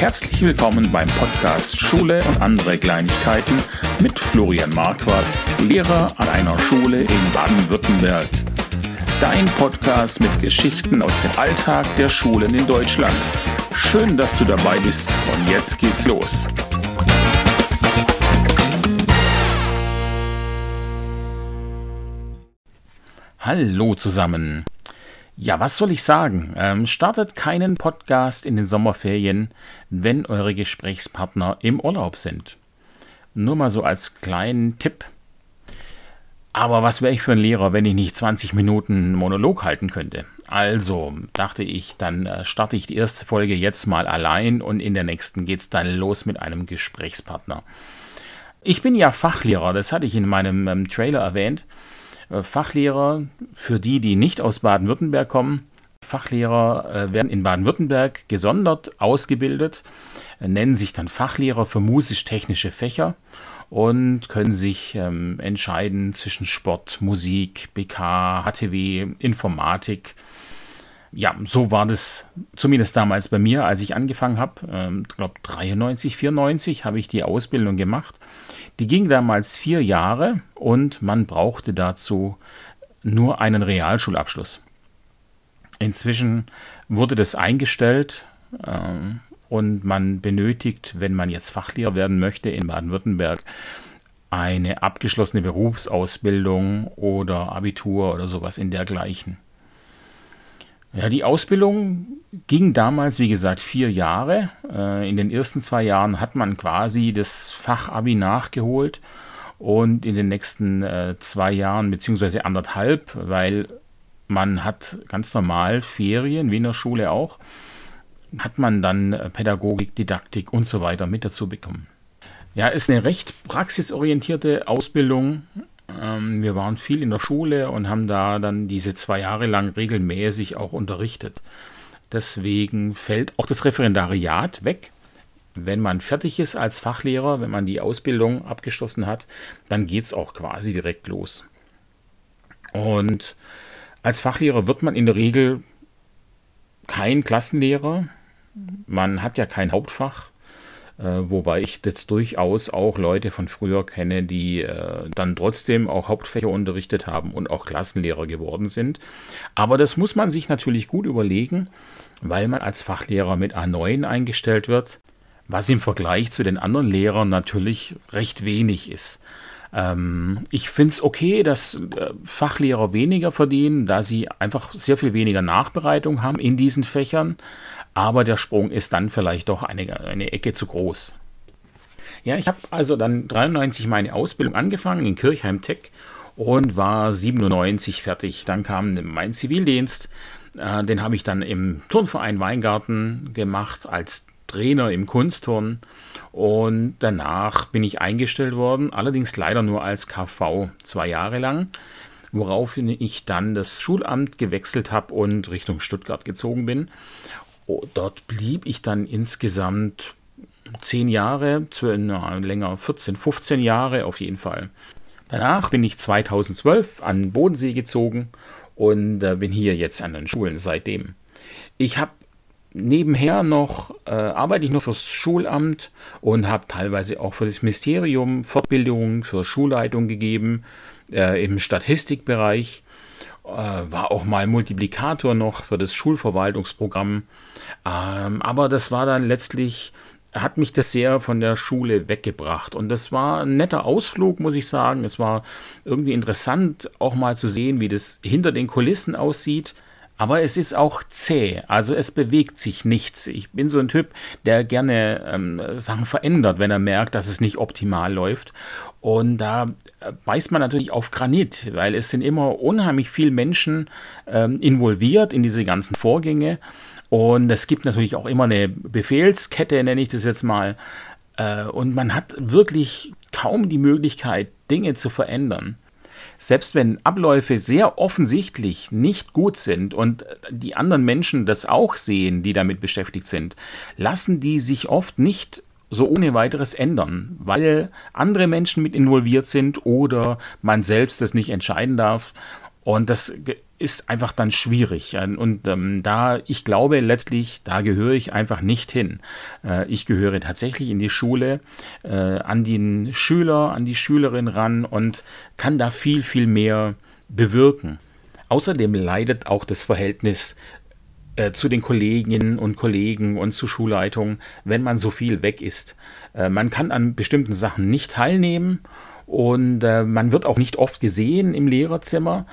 herzlich willkommen beim Podcast Schule und andere Kleinigkeiten mit Florian Marquardt, Lehrer an einer Schule in Baden-Württemberg. Dein Podcast mit Geschichten aus dem Alltag der Schulen in Deutschland. Schön, dass du dabei bist und jetzt geht's los. Hallo zusammen. Ja, was soll ich sagen? Ähm, startet keinen Podcast in den Sommerferien, wenn eure Gesprächspartner im Urlaub sind. Nur mal so als kleinen Tipp. Aber was wäre ich für ein Lehrer, wenn ich nicht 20 Minuten Monolog halten könnte? Also dachte ich, dann äh, starte ich die erste Folge jetzt mal allein und in der nächsten geht es dann los mit einem Gesprächspartner. Ich bin ja Fachlehrer, das hatte ich in meinem ähm, Trailer erwähnt. Äh, Fachlehrer, für die, die nicht aus Baden-Württemberg kommen, Fachlehrer äh, werden in Baden-Württemberg gesondert ausgebildet, äh, nennen sich dann Fachlehrer für musisch-technische Fächer und können sich ähm, entscheiden zwischen Sport, Musik, BK, HTW, Informatik. Ja, so war das zumindest damals bei mir, als ich angefangen habe. Ich ähm, glaube, 93, 94 habe ich die Ausbildung gemacht. Die ging damals vier Jahre und man brauchte dazu nur einen Realschulabschluss. Inzwischen wurde das eingestellt äh, und man benötigt, wenn man jetzt Fachlehrer werden möchte in Baden-Württemberg, eine abgeschlossene Berufsausbildung oder Abitur oder sowas in dergleichen. Ja, die Ausbildung ging damals, wie gesagt, vier Jahre. Äh, in den ersten zwei Jahren hat man quasi das Fachabi nachgeholt und in den nächsten äh, zwei Jahren, beziehungsweise anderthalb, weil man hat ganz normal Ferien, wie in der Schule auch, hat man dann äh, Pädagogik, Didaktik und so weiter mit dazu bekommen. Ja, ist eine recht praxisorientierte Ausbildung. Ähm, wir waren viel in der Schule und haben da dann diese zwei Jahre lang regelmäßig auch unterrichtet. Deswegen fällt auch das Referendariat weg. Wenn man fertig ist als Fachlehrer, wenn man die Ausbildung abgeschlossen hat, dann geht es auch quasi direkt los. Und als Fachlehrer wird man in der Regel kein Klassenlehrer. Man hat ja kein Hauptfach. Äh, wobei ich jetzt durchaus auch Leute von früher kenne, die äh, dann trotzdem auch Hauptfächer unterrichtet haben und auch Klassenlehrer geworden sind. Aber das muss man sich natürlich gut überlegen, weil man als Fachlehrer mit A9 eingestellt wird, was im Vergleich zu den anderen Lehrern natürlich recht wenig ist. Ähm, ich finde es okay, dass äh, Fachlehrer weniger verdienen, da sie einfach sehr viel weniger Nachbereitung haben in diesen Fächern aber der Sprung ist dann vielleicht doch eine, eine Ecke zu groß. Ja, ich habe also dann 93 meine Ausbildung angefangen in Kirchheim Tech und war 97 fertig. Dann kam mein Zivildienst, äh, den habe ich dann im Turnverein Weingarten gemacht als Trainer im Kunstturn und danach bin ich eingestellt worden, allerdings leider nur als KV zwei Jahre lang, woraufhin ich dann das Schulamt gewechselt habe und Richtung Stuttgart gezogen bin dort blieb ich dann insgesamt zehn Jahre, na, länger 14, 15 Jahre auf jeden Fall. Danach bin ich 2012 an den Bodensee gezogen und äh, bin hier jetzt an den Schulen seitdem. Ich habe nebenher noch, äh, arbeite ich noch fürs Schulamt und habe teilweise auch für das Ministerium Fortbildungen für Schulleitung gegeben äh, im Statistikbereich. Äh, war auch mal Multiplikator noch für das Schulverwaltungsprogramm ähm, aber das war dann letztlich, hat mich das sehr von der Schule weggebracht. Und das war ein netter Ausflug, muss ich sagen. Es war irgendwie interessant, auch mal zu sehen, wie das hinter den Kulissen aussieht. Aber es ist auch zäh, also es bewegt sich nichts. Ich bin so ein Typ, der gerne ähm, Sachen verändert, wenn er merkt, dass es nicht optimal läuft. Und da beißt man natürlich auf Granit, weil es sind immer unheimlich viele Menschen ähm, involviert in diese ganzen Vorgänge. Und es gibt natürlich auch immer eine Befehlskette, nenne ich das jetzt mal. Äh, und man hat wirklich kaum die Möglichkeit, Dinge zu verändern. Selbst wenn Abläufe sehr offensichtlich nicht gut sind und die anderen Menschen das auch sehen, die damit beschäftigt sind, lassen die sich oft nicht so ohne weiteres ändern, weil andere Menschen mit involviert sind oder man selbst das nicht entscheiden darf. Und das ist einfach dann schwierig. Und ähm, da, ich glaube letztlich, da gehöre ich einfach nicht hin. Äh, ich gehöre tatsächlich in die Schule, äh, an den Schüler, an die Schülerin ran und kann da viel, viel mehr bewirken. Außerdem leidet auch das Verhältnis äh, zu den Kolleginnen und Kollegen und zur Schulleitung, wenn man so viel weg ist. Äh, man kann an bestimmten Sachen nicht teilnehmen und äh, man wird auch nicht oft gesehen im Lehrerzimmer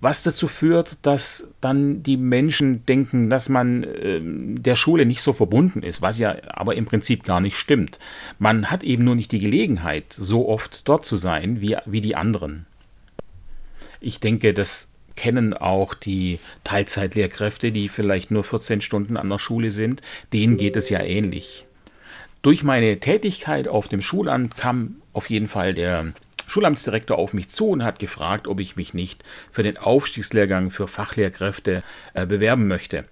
was dazu führt, dass dann die Menschen denken, dass man äh, der Schule nicht so verbunden ist, was ja aber im Prinzip gar nicht stimmt. Man hat eben nur nicht die Gelegenheit, so oft dort zu sein wie, wie die anderen. Ich denke, das kennen auch die Teilzeitlehrkräfte, die vielleicht nur 14 Stunden an der Schule sind. Denen geht es ja ähnlich. Durch meine Tätigkeit auf dem Schulamt kam auf jeden Fall der Schulamtsdirektor auf mich zu und hat gefragt, ob ich mich nicht für den Aufstiegslehrgang für Fachlehrkräfte äh, bewerben möchte.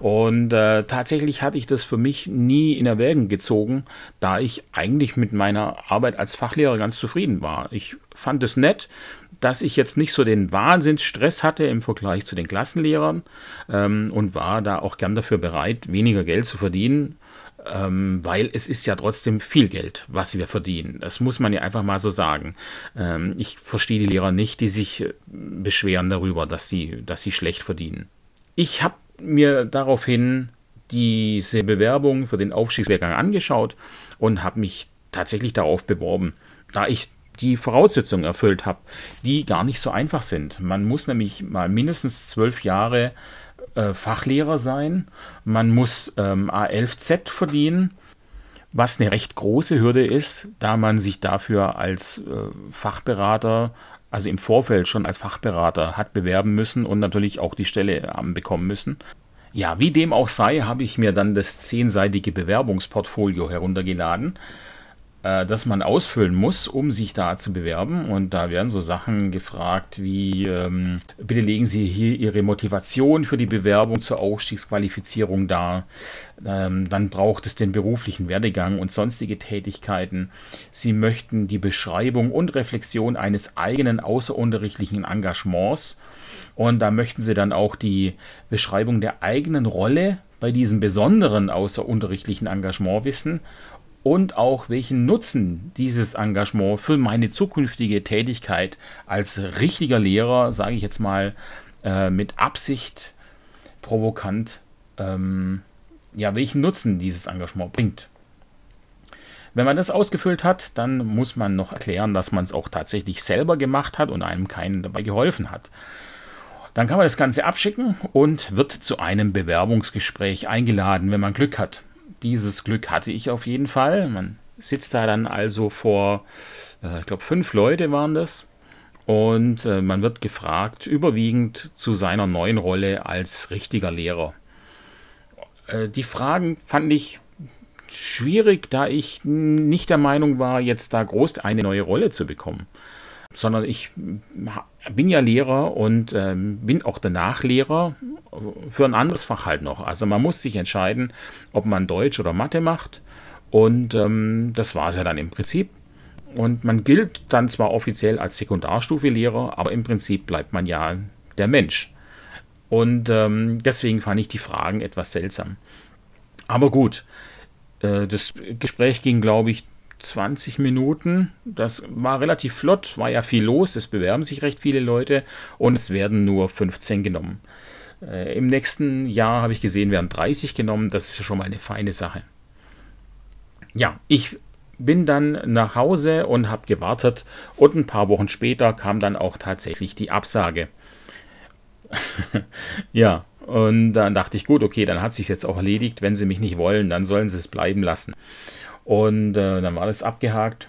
Und äh, tatsächlich hatte ich das für mich nie in Erwägung gezogen, da ich eigentlich mit meiner Arbeit als Fachlehrer ganz zufrieden war. Ich fand es nett, dass ich jetzt nicht so den Wahnsinnsstress hatte im Vergleich zu den Klassenlehrern ähm, und war da auch gern dafür bereit, weniger Geld zu verdienen ähm, weil es ist ja trotzdem viel Geld, was wir verdienen. Das muss man ja einfach mal so sagen. Ähm, ich verstehe die Lehrer nicht, die sich äh, beschweren darüber, dass sie, dass sie schlecht verdienen. Ich habe mir daraufhin diese Bewerbung für den Aufstiegslehrgang angeschaut und habe mich tatsächlich darauf beworben, da ich die Voraussetzungen erfüllt habe, die gar nicht so einfach sind. Man muss nämlich mal mindestens zwölf Jahre äh, Fachlehrer sein. Man muss ähm, A11Z verdienen, was eine recht große Hürde ist, da man sich dafür als äh, Fachberater, also im Vorfeld schon als Fachberater hat bewerben müssen und natürlich auch die Stelle haben bekommen müssen. Ja, wie dem auch sei, habe ich mir dann das zehnseitige Bewerbungsportfolio heruntergeladen äh, das man ausfüllen muss, um sich da zu bewerben. Und da werden so Sachen gefragt wie, ähm, bitte legen Sie hier Ihre Motivation für die Bewerbung zur Aufstiegsqualifizierung dar. Ähm, dann braucht es den beruflichen Werdegang und sonstige Tätigkeiten. Sie möchten die Beschreibung und Reflexion eines eigenen außerunterrichtlichen Engagements. Und da möchten Sie dann auch die Beschreibung der eigenen Rolle bei diesem besonderen außerunterrichtlichen Engagement wissen und auch welchen Nutzen dieses Engagement für meine zukünftige Tätigkeit als richtiger Lehrer, sage ich jetzt mal, äh, mit Absicht provokant, ähm, ja, welchen Nutzen dieses Engagement bringt. Wenn man das ausgefüllt hat, dann muss man noch erklären, dass man es auch tatsächlich selber gemacht hat und einem keinen dabei geholfen hat. Dann kann man das Ganze abschicken und wird zu einem Bewerbungsgespräch eingeladen, wenn man Glück hat dieses Glück hatte ich auf jeden Fall. Man sitzt da dann also vor, äh, ich glaube, fünf Leute waren das. Und äh, man wird gefragt, überwiegend zu seiner neuen Rolle als richtiger Lehrer. Äh, die Fragen fand ich schwierig, da ich nicht der Meinung war, jetzt da groß eine neue Rolle zu bekommen. Sondern ich bin ja Lehrer und ähm, bin auch danach Lehrer für ein anderes Fach halt noch. Also man muss sich entscheiden, ob man Deutsch oder Mathe macht. Und ähm, das war es ja dann im Prinzip. Und man gilt dann zwar offiziell als Sekundarstufe-Lehrer, aber im Prinzip bleibt man ja der Mensch. Und ähm, deswegen fand ich die Fragen etwas seltsam. Aber gut, äh, das Gespräch ging, glaube ich, 20 Minuten. Das war relativ flott, war ja viel los, es bewerben sich recht viele Leute und es werden nur 15 genommen. Äh, Im nächsten Jahr habe ich gesehen, werden 30 genommen, das ist schon mal eine feine Sache. Ja, ich bin dann nach Hause und habe gewartet und ein paar Wochen später kam dann auch tatsächlich die Absage. ja, und dann dachte ich, gut, okay, dann hat sich jetzt auch erledigt. Wenn sie mich nicht wollen, dann sollen sie es bleiben lassen. Und äh, dann war das abgehakt.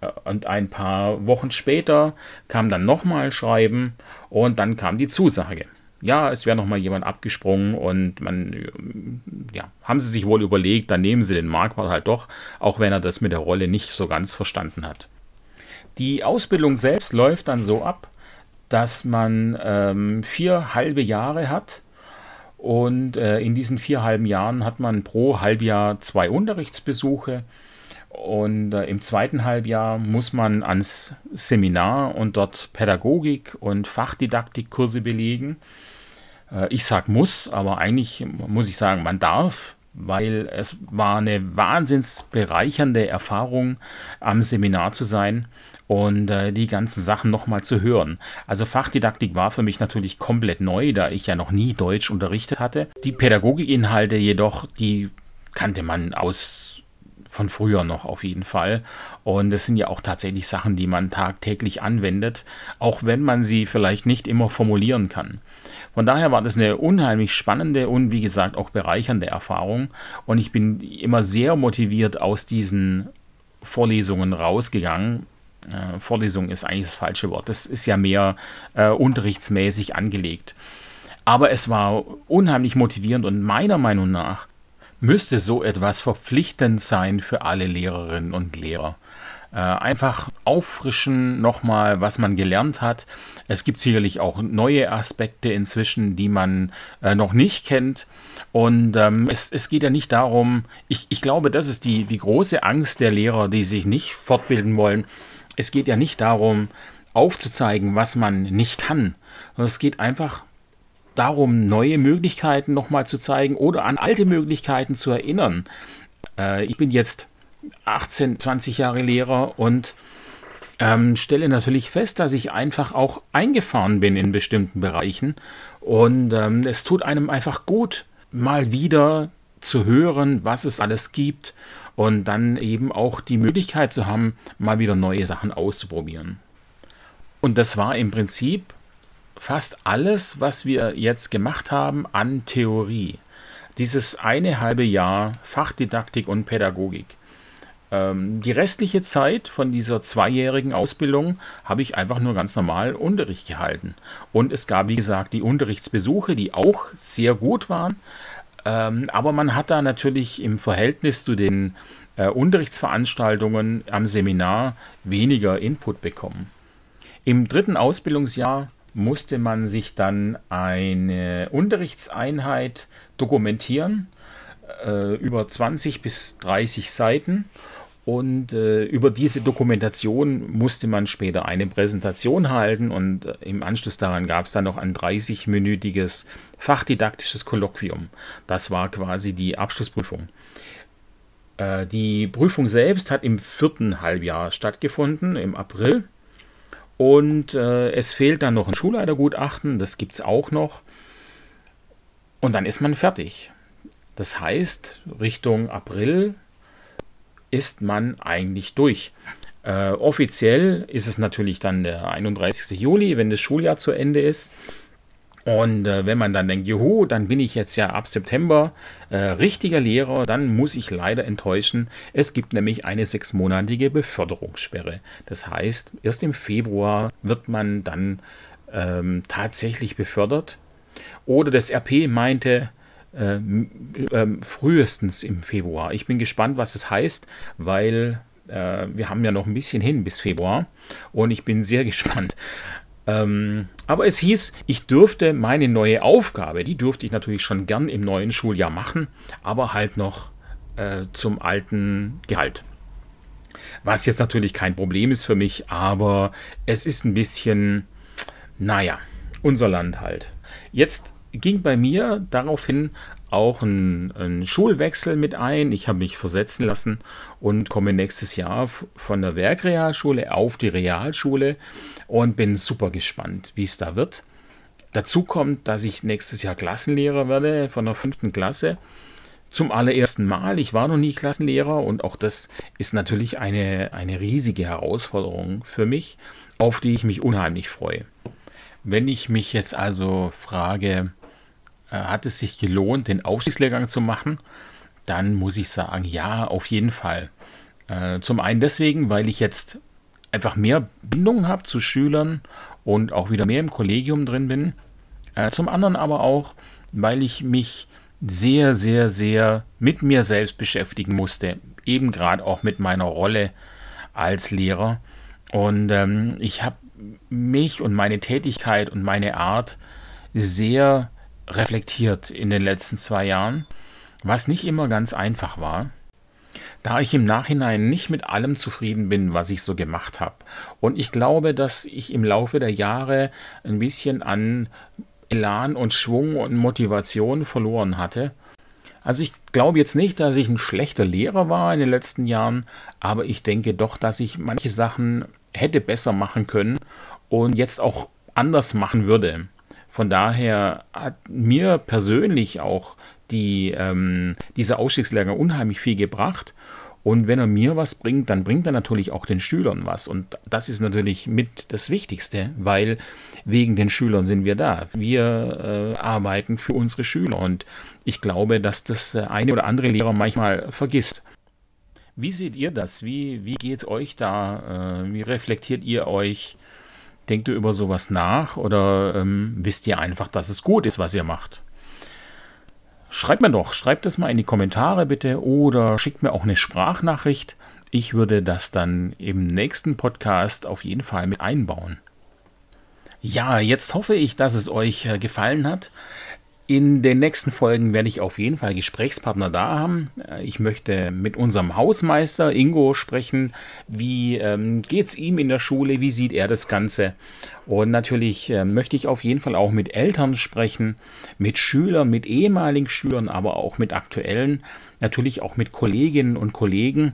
Äh, und ein paar Wochen später kam dann nochmal Schreiben und dann kam die Zusage. Ja, es wäre nochmal jemand abgesprungen und man, äh, ja, haben sie sich wohl überlegt, dann nehmen sie den Marquardt halt doch, auch wenn er das mit der Rolle nicht so ganz verstanden hat. Die Ausbildung selbst läuft dann so ab, dass man ähm, vier halbe Jahre hat und äh, in diesen vier halben Jahren hat man pro Halbjahr zwei Unterrichtsbesuche. Und äh, im zweiten Halbjahr muss man ans Seminar und dort Pädagogik und Fachdidaktikkurse belegen. Äh, ich sage muss, aber eigentlich muss ich sagen, man darf, weil es war eine wahnsinns bereichernde Erfahrung, am Seminar zu sein und äh, die ganzen Sachen nochmal zu hören. Also Fachdidaktik war für mich natürlich komplett neu, da ich ja noch nie Deutsch unterrichtet hatte. Die Pädagogikinhalte jedoch, die kannte man aus von früher noch auf jeden Fall. Und es sind ja auch tatsächlich Sachen, die man tagtäglich anwendet, auch wenn man sie vielleicht nicht immer formulieren kann. Von daher war das eine unheimlich spannende und wie gesagt auch bereichernde Erfahrung. Und ich bin immer sehr motiviert aus diesen Vorlesungen rausgegangen. Äh, Vorlesung ist eigentlich das falsche Wort. Das ist ja mehr äh, unterrichtsmäßig angelegt. Aber es war unheimlich motivierend und meiner Meinung nach müsste so etwas verpflichtend sein für alle Lehrerinnen und Lehrer. Äh, einfach auffrischen nochmal, was man gelernt hat. Es gibt sicherlich auch neue Aspekte inzwischen, die man äh, noch nicht kennt. Und ähm, es, es, geht ja nicht darum, ich, ich glaube, das ist die, die große Angst der Lehrer, die sich nicht fortbilden wollen. Es geht ja nicht darum, aufzuzeigen, was man nicht kann. Es geht einfach darum, neue Möglichkeiten nochmal zu zeigen oder an alte Möglichkeiten zu erinnern. Äh, ich bin jetzt 18, 20 Jahre Lehrer und ähm, stelle natürlich fest, dass ich einfach auch eingefahren bin in bestimmten Bereichen. Und ähm, es tut einem einfach gut, mal wieder zu hören, was es alles gibt und dann eben auch die Möglichkeit zu haben, mal wieder neue Sachen auszuprobieren. Und das war im Prinzip fast alles, was wir jetzt gemacht haben an Theorie. Dieses eine halbe Jahr Fachdidaktik und Pädagogik. Ähm, die restliche Zeit von dieser zweijährigen Ausbildung habe ich einfach nur ganz normal Unterricht gehalten. Und es gab, wie gesagt, die Unterrichtsbesuche, die auch sehr gut waren. Ähm, aber man hat da natürlich im Verhältnis zu den äh, Unterrichtsveranstaltungen am Seminar weniger Input bekommen. Im dritten Ausbildungsjahr musste man sich dann eine Unterrichtseinheit dokumentieren äh, über 20 bis 30 Seiten. Und äh, über diese Dokumentation musste man später eine Präsentation halten und äh, im Anschluss daran gab es dann noch ein 30-minütiges fachdidaktisches Kolloquium. Das war quasi die Abschlussprüfung. Äh, die Prüfung selbst hat im vierten Halbjahr stattgefunden, im April. Und äh, es fehlt dann noch ein Schulleitergutachten, das gibt es auch noch. Und dann ist man fertig. Das heißt, Richtung April ist man eigentlich durch. Äh, offiziell ist es natürlich dann der 31. Juli, wenn das Schuljahr zu Ende ist. Und äh, wenn man dann denkt, juhu, dann bin ich jetzt ja ab September äh, richtiger Lehrer, dann muss ich leider enttäuschen. Es gibt nämlich eine sechsmonatige Beförderungssperre. Das heißt, erst im Februar wird man dann ähm, tatsächlich befördert. Oder das RP meinte, äh, ähm, frühestens im Februar. Ich bin gespannt, was es heißt, weil äh, wir haben ja noch ein bisschen hin bis Februar und ich bin sehr gespannt. Ähm, aber es hieß, ich dürfte meine neue Aufgabe, die durfte ich natürlich schon gern im neuen Schuljahr machen, aber halt noch äh, zum alten Gehalt. Was jetzt natürlich kein Problem ist für mich, aber es ist ein bisschen, naja, unser Land halt. Jetzt ging bei mir daraufhin auch ein, ein, Schulwechsel mit ein. Ich habe mich versetzen lassen und komme nächstes Jahr von der Werkrealschule auf die Realschule und bin super gespannt, wie es da wird. Dazu kommt, dass ich nächstes Jahr Klassenlehrer werde von der fünften Klasse. Zum allerersten Mal. Ich war noch nie Klassenlehrer und auch das ist natürlich eine, eine riesige Herausforderung für mich, auf die ich mich unheimlich freue. Wenn ich mich jetzt also frage, äh, hat es sich gelohnt, den Aufstiegslehrgang zu machen, dann muss ich sagen, ja, auf jeden Fall. Äh, zum einen deswegen, weil ich jetzt einfach mehr Bindung habe zu Schülern und auch wieder mehr im Kollegium drin bin. Äh, zum anderen aber auch, weil ich mich sehr, sehr, sehr mit mir selbst beschäftigen musste. Eben gerade auch mit meiner Rolle als Lehrer. Und ähm, ich habe mich und meine Tätigkeit und meine Art sehr reflektiert in den letzten zwei Jahren, was nicht immer ganz einfach war. da ich im Nachhinein nicht mit allem zufrieden bin, was ich so gemacht habe. Und ich glaube, dass ich im Laufe der Jahre ein bisschen an Elan und Schwung und Motivation verloren hatte. Also ich glaube jetzt nicht, dass ich ein schlechter Lehrer war in den letzten Jahren, aber ich denke doch, dass ich manche Sachen hätte besser machen können und jetzt auch anders machen würde. Von daher hat mir persönlich auch die, ähm, dieser Ausstiegslehrgang unheimlich viel gebracht. Und wenn er mir was bringt, dann bringt er natürlich auch den Schülern was. Und das ist natürlich mit das Wichtigste, weil wegen den Schülern sind wir da. Wir äh, arbeiten für unsere Schüler. Und ich glaube, dass das eine oder andere Lehrer manchmal vergisst. Wie seht ihr das? Wie, wie geht es euch da? Äh, wie reflektiert ihr euch? Denkt ihr über sowas nach oder ähm, wisst ihr einfach, dass es gut ist, was ihr macht? Schreibt mir doch, schreibt es mal in die Kommentare bitte oder schickt mir auch eine Sprachnachricht. Ich würde das dann im nächsten Podcast auf jeden Fall mit einbauen. Ja, jetzt hoffe ich, dass es euch äh, gefallen hat. In den nächsten Folgen werde ich auf jeden Fall Gesprächspartner da haben. Äh, ich möchte mit unserem Hausmeister Ingo sprechen. Wie ähm, geht es ihm in der Schule? Wie sieht er das Ganze? Und natürlich äh, möchte ich auf jeden Fall auch mit Eltern sprechen, mit Schülern, mit ehemaligen Schülern, aber auch mit aktuellen, natürlich auch mit Kolleginnen und Kollegen.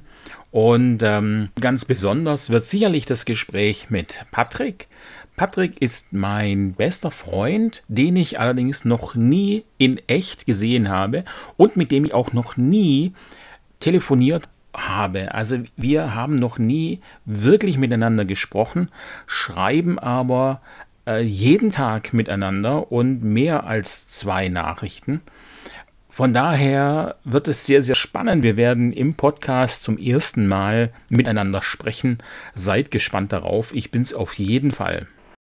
Und ähm, ganz besonders wird sicherlich das Gespräch mit Patrick Patrick ist mein bester Freund, den ich allerdings noch nie in echt gesehen habe und mit dem ich auch noch nie telefoniert habe. Also wir haben noch nie wirklich miteinander gesprochen, schreiben aber äh, jeden Tag miteinander und mehr als zwei Nachrichten. Von daher wird es sehr, sehr spannend. Wir werden im Podcast zum ersten Mal miteinander sprechen. Seid gespannt darauf. Ich bin es auf jeden Fall.